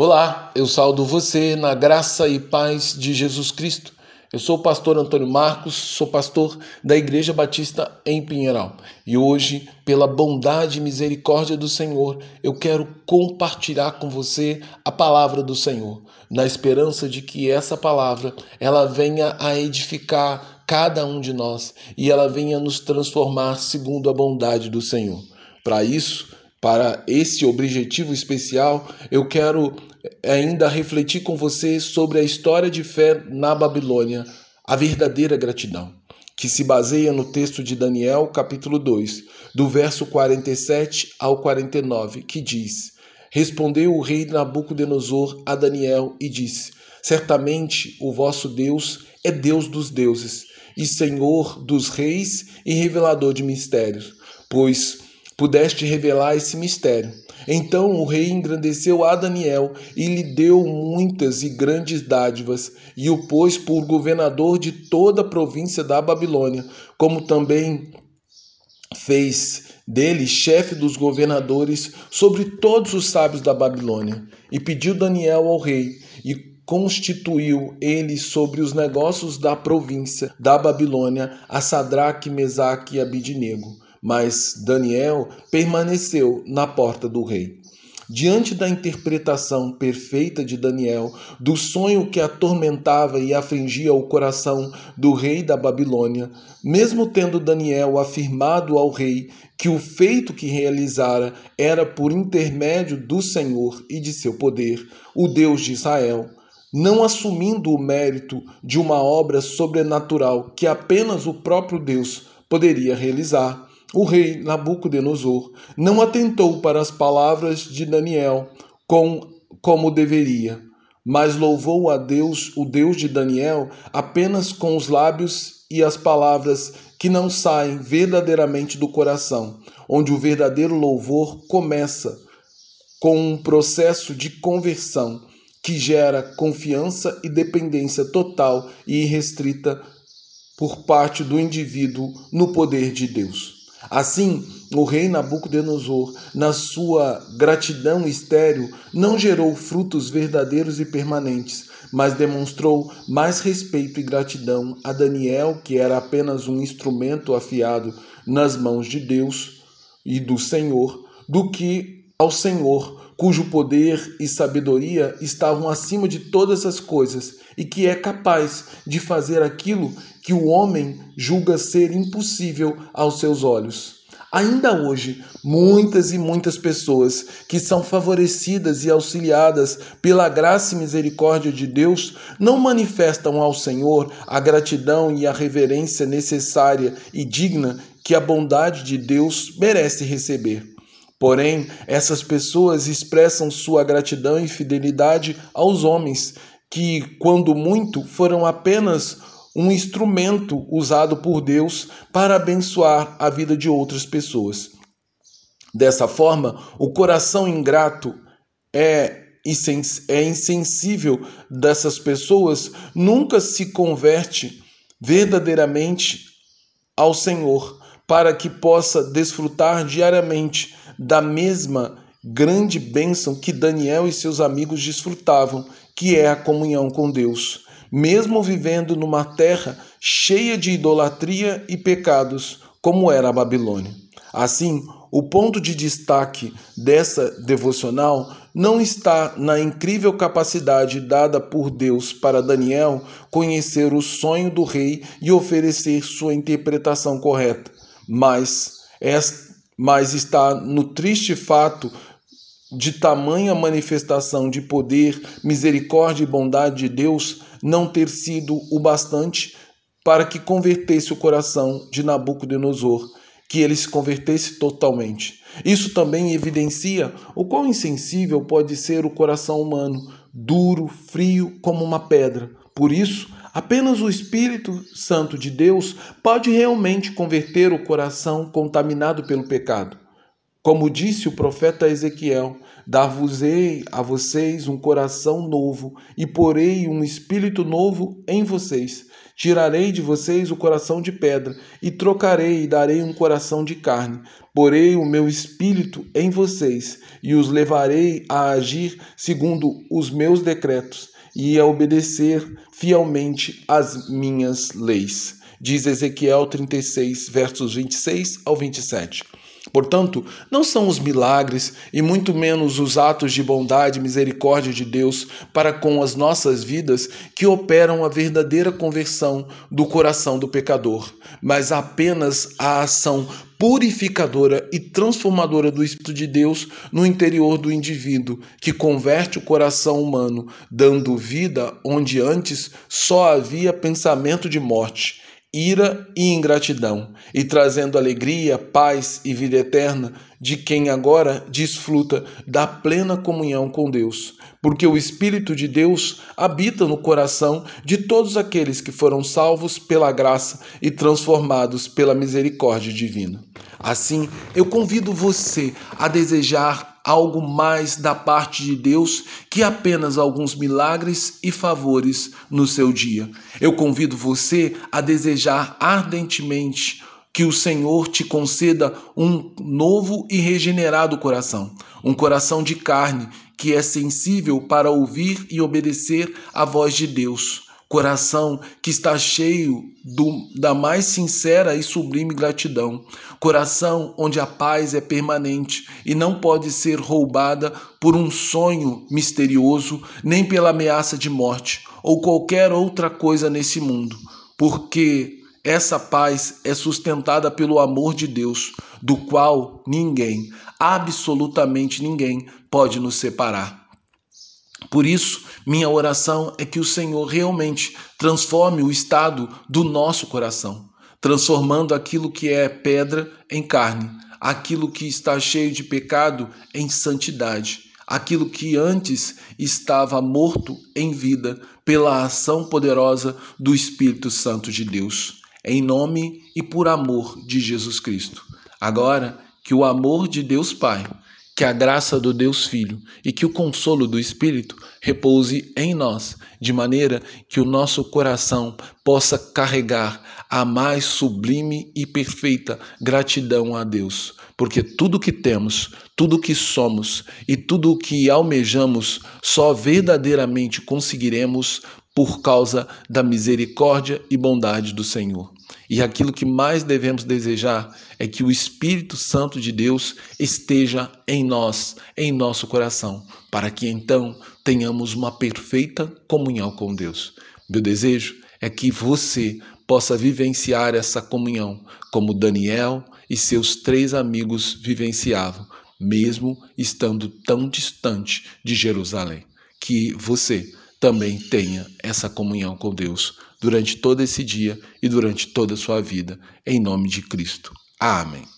Olá, eu saldo você na graça e paz de Jesus Cristo. Eu sou o pastor Antônio Marcos, sou pastor da Igreja Batista em Pinheiral. E hoje, pela bondade e misericórdia do Senhor, eu quero compartilhar com você a palavra do Senhor, na esperança de que essa palavra ela venha a edificar cada um de nós e ela venha nos transformar segundo a bondade do Senhor. Para isso, para esse objetivo especial, eu quero ainda refletir com você sobre a história de fé na Babilônia, a verdadeira gratidão, que se baseia no texto de Daniel, capítulo 2, do verso 47 ao 49, que diz: Respondeu o rei Nabucodonosor a Daniel e disse: Certamente o vosso Deus é Deus dos deuses e Senhor dos reis e revelador de mistérios, pois pudeste revelar esse mistério. Então o rei engrandeceu a Daniel e lhe deu muitas e grandes dádivas, e o pôs por governador de toda a província da Babilônia, como também fez dele chefe dos governadores sobre todos os sábios da Babilônia. E pediu Daniel ao rei, e constituiu ele sobre os negócios da província da Babilônia a Sadraque, Mesaque e Abidnego mas Daniel permaneceu na porta do rei. Diante da interpretação perfeita de Daniel do sonho que atormentava e afligia o coração do rei da Babilônia, mesmo tendo Daniel afirmado ao rei que o feito que realizara era por intermédio do Senhor e de seu poder, o Deus de Israel, não assumindo o mérito de uma obra sobrenatural que apenas o próprio Deus poderia realizar, o rei Nabucodonosor não atentou para as palavras de Daniel com, como deveria, mas louvou a Deus, o Deus de Daniel, apenas com os lábios e as palavras que não saem verdadeiramente do coração, onde o verdadeiro louvor começa com um processo de conversão que gera confiança e dependência total e irrestrita por parte do indivíduo no poder de Deus. Assim, o rei Nabucodonosor, na sua gratidão estéril, não gerou frutos verdadeiros e permanentes, mas demonstrou mais respeito e gratidão a Daniel, que era apenas um instrumento afiado nas mãos de Deus e do Senhor, do que ao Senhor, cujo poder e sabedoria estavam acima de todas as coisas e que é capaz de fazer aquilo que o homem julga ser impossível aos seus olhos. Ainda hoje, muitas e muitas pessoas que são favorecidas e auxiliadas pela graça e misericórdia de Deus não manifestam ao Senhor a gratidão e a reverência necessária e digna que a bondade de Deus merece receber. Porém, essas pessoas expressam sua gratidão e fidelidade aos homens, que, quando muito, foram apenas um instrumento usado por Deus para abençoar a vida de outras pessoas. Dessa forma, o coração ingrato é, é insensível dessas pessoas nunca se converte verdadeiramente ao Senhor, para que possa desfrutar diariamente da mesma grande bênção que Daniel e seus amigos desfrutavam, que é a comunhão com Deus mesmo vivendo numa terra cheia de idolatria e pecados, como era a Babilônia. Assim, o ponto de destaque dessa devocional não está na incrível capacidade dada por Deus para Daniel conhecer o sonho do rei e oferecer sua interpretação correta, mas, é, mas está no triste fato de tamanha manifestação de poder, misericórdia e bondade de Deus não ter sido o bastante para que convertesse o coração de Nabucodonosor, que ele se convertesse totalmente. Isso também evidencia o quão insensível pode ser o coração humano, duro, frio como uma pedra. Por isso, apenas o Espírito Santo de Deus pode realmente converter o coração contaminado pelo pecado Como disse o profeta Ezequiel, dar-vos-ei a vocês um coração novo e porei um espírito novo em vocês. Tirarei de vocês o coração de pedra e trocarei e darei um coração de carne. Porei o meu espírito em vocês e os levarei a agir segundo os meus decretos e a obedecer fielmente às minhas leis. Diz Ezequiel 36, versos 26 ao 27. Portanto, não são os milagres e muito menos os atos de bondade e misericórdia de Deus para com as nossas vidas que operam a verdadeira conversão do coração do pecador, mas apenas a ação purificadora e transformadora do Espírito de Deus no interior do indivíduo, que converte o coração humano, dando vida onde antes só havia pensamento de morte ira e ingratidão, e trazendo alegria, paz e vida eterna de quem agora desfruta da plena comunhão com Deus, porque o Espírito de Deus habita no coração de todos aqueles que foram salvos pela graça e transformados pela misericórdia divina. Assim, eu convido você a desejar algo mais da parte de Deus que apenas alguns milagres e favores no seu dia. Eu convido você a desejar ardentemente que o Senhor te conceda um novo e regenerado coração, um coração de carne que é sensível para ouvir e obedecer à voz de Deus coração que está cheio do, da mais sincera e sublime gratidão, coração onde a paz é permanente e não pode ser roubada por um sonho misterioso, nem pela ameaça de morte ou qualquer outra coisa nesse mundo, porque essa paz é sustentada pelo amor de Deus, do qual ninguém, absolutamente ninguém, pode nos separar. Por isso, minha oração é que o Senhor realmente transforme o estado do nosso coração, transformando aquilo que é pedra em carne, aquilo que está cheio de pecado em santidade, aquilo que antes estava morto em vida pela ação poderosa do Espírito Santo de Deus. Em nome e por amor de Jesus Cristo. Agora, que o amor de Deus Pai que a graça do Deus Filho e que o consolo do Espírito repouse em nós, de maneira que o nosso coração possa carregar a mais sublime e perfeita gratidão a Deus, porque tudo que temos, tudo que somos e tudo que almejamos só verdadeiramente conseguiremos por causa da misericórdia e bondade do Senhor. E aquilo que mais devemos desejar é que o Espírito Santo de Deus esteja em nós, em nosso coração, para que então tenhamos uma perfeita comunhão com Deus. Meu desejo é que você possa vivenciar essa comunhão, como Daniel e seus três amigos vivenciavam, mesmo estando tão distante de Jerusalém. Que você também tenha essa comunhão com Deus durante todo esse dia e durante toda a sua vida, em nome de Cristo. Amém.